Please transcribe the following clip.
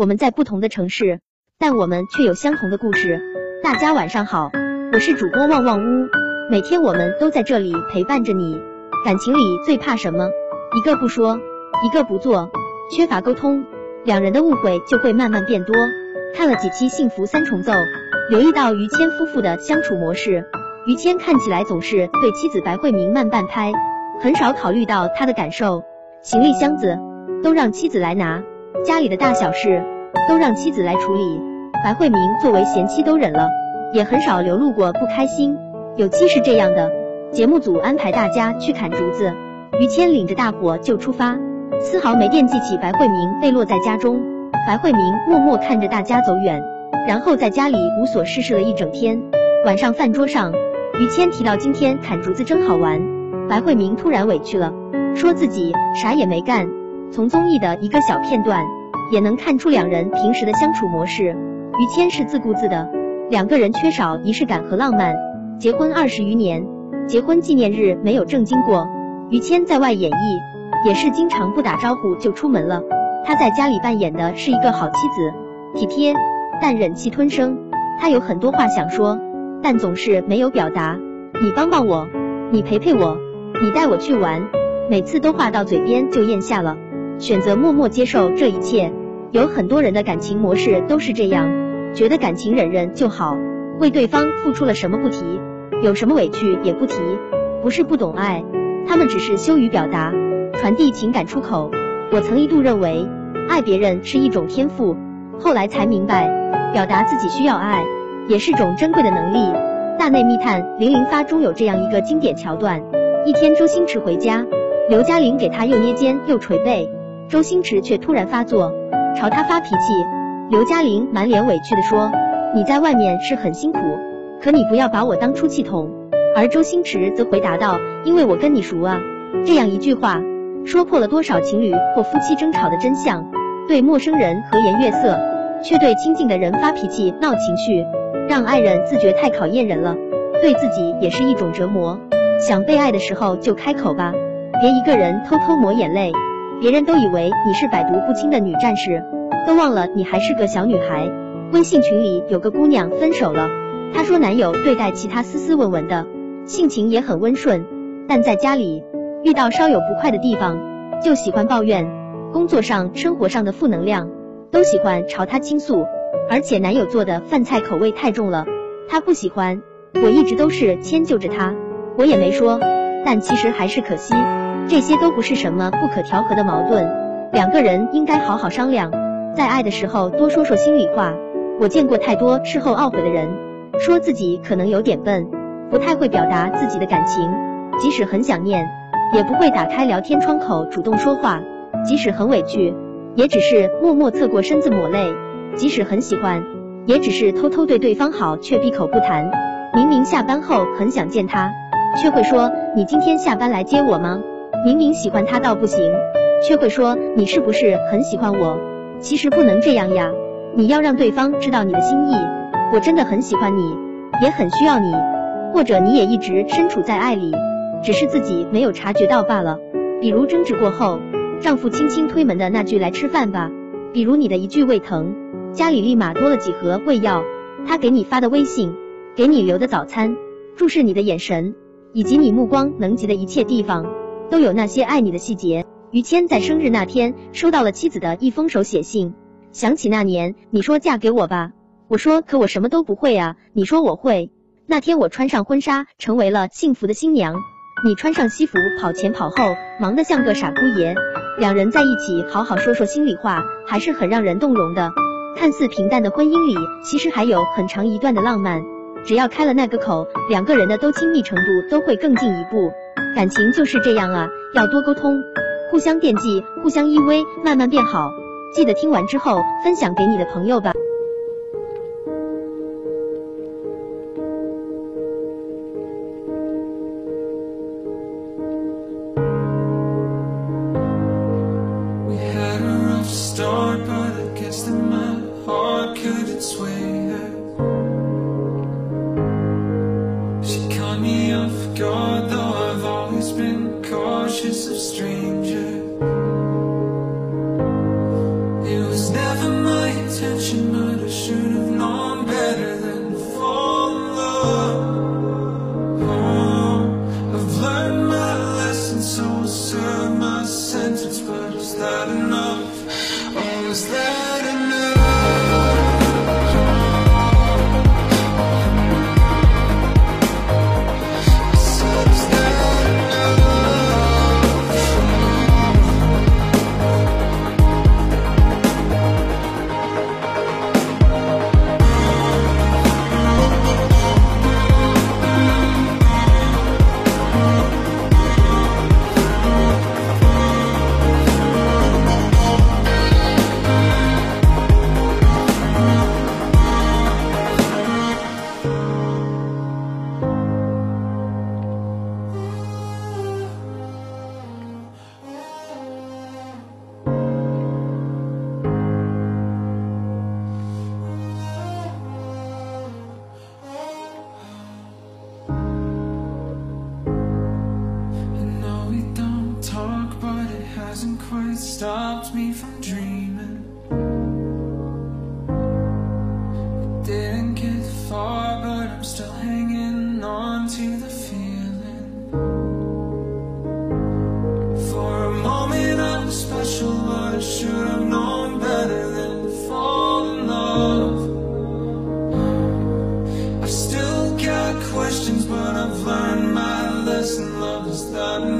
我们在不同的城市，但我们却有相同的故事。大家晚上好，我是主播旺旺屋，每天我们都在这里陪伴着你。感情里最怕什么？一个不说，一个不做，缺乏沟通，两人的误会就会慢慢变多。看了几期《幸福三重奏》，留意到于谦夫妇的相处模式。于谦看起来总是对妻子白慧明慢半拍，很少考虑到她的感受。行李箱子都让妻子来拿，家里的大小事都让妻子来处理。白慧明作为贤妻都忍了，也很少流露过不开心。有期是这样的，节目组安排大家去砍竹子，于谦领着大伙就出发，丝毫没惦记起白慧明被落在家中。白慧明默默看着大家走远，然后在家里无所事事了一整天。晚上饭桌上。于谦提到今天砍竹子真好玩，白慧明突然委屈了，说自己啥也没干。从综艺的一个小片段也能看出两人平时的相处模式。于谦是自顾自的，两个人缺少仪式感和浪漫。结婚二十余年，结婚纪念日没有正经过。于谦在外演艺，也是经常不打招呼就出门了。他在家里扮演的是一个好妻子，体贴但忍气吞声。他有很多话想说。但总是没有表达，你帮帮我，你陪陪我，你带我去玩，每次都话到嘴边就咽下了，选择默默接受这一切。有很多人的感情模式都是这样，觉得感情忍忍就好，为对方付出了什么不提，有什么委屈也不提，不是不懂爱，他们只是羞于表达，传递情感出口。我曾一度认为爱别人是一种天赋，后来才明白，表达自己需要爱。也是种珍贵的能力。《大内密探零零发》中有这样一个经典桥段：一天，周星驰回家，刘嘉玲给他又捏肩又捶背，周星驰却突然发作，朝他发脾气。刘嘉玲满脸委屈地说：“你在外面是很辛苦，可你不要把我当出气筒。”而周星驰则回答道：“因为我跟你熟啊。”这样一句话，说破了多少情侣或夫妻争吵的真相。对陌生人和颜悦色，却对亲近的人发脾气闹情绪。让爱人自觉太考验人了，对自己也是一种折磨。想被爱的时候就开口吧，别一个人偷偷抹眼泪。别人都以为你是百毒不侵的女战士，都忘了你还是个小女孩。微信群里有个姑娘分手了，她说男友对待其他斯斯文文的，性情也很温顺，但在家里遇到稍有不快的地方就喜欢抱怨，工作上、生活上的负能量都喜欢朝他倾诉。而且男友做的饭菜口味太重了，她不喜欢。我一直都是迁就着她，我也没说。但其实还是可惜，这些都不是什么不可调和的矛盾。两个人应该好好商量，在爱的时候多说说心里话。我见过太多事后懊悔的人，说自己可能有点笨，不太会表达自己的感情，即使很想念，也不会打开聊天窗口主动说话；即使很委屈，也只是默默侧过身子抹泪。即使很喜欢，也只是偷偷对对方好，却闭口不谈。明明下班后很想见他，却会说你今天下班来接我吗？明明喜欢他到不行，却会说你是不是很喜欢我？其实不能这样呀，你要让对方知道你的心意。我真的很喜欢你，也很需要你，或者你也一直身处在爱里，只是自己没有察觉到罢了。比如争执过后，丈夫轻轻推门的那句来吃饭吧，比如你的一句胃疼。家里立马多了几盒胃药，他给你发的微信，给你留的早餐，注视你的眼神，以及你目光能及的一切地方，都有那些爱你的细节。于谦在生日那天收到了妻子的一封手写信，想起那年你说嫁给我吧，我说可我什么都不会啊，你说我会。那天我穿上婚纱，成为了幸福的新娘，你穿上西服跑前跑后，忙得像个傻姑爷。两人在一起好好说说心里话，还是很让人动容的。看似平淡的婚姻里，其实还有很长一段的浪漫。只要开了那个口，两个人的都亲密程度都会更进一步。感情就是这样啊，要多沟通，互相惦记，互相依偎，慢慢变好。记得听完之后分享给你的朋友吧。It stranger stopped me from dreaming. I Didn't get far but I'm still hanging on to the feeling. For a moment I was special but I should have known better than to fall in love. I've still got questions but I've learned my lesson. Love is not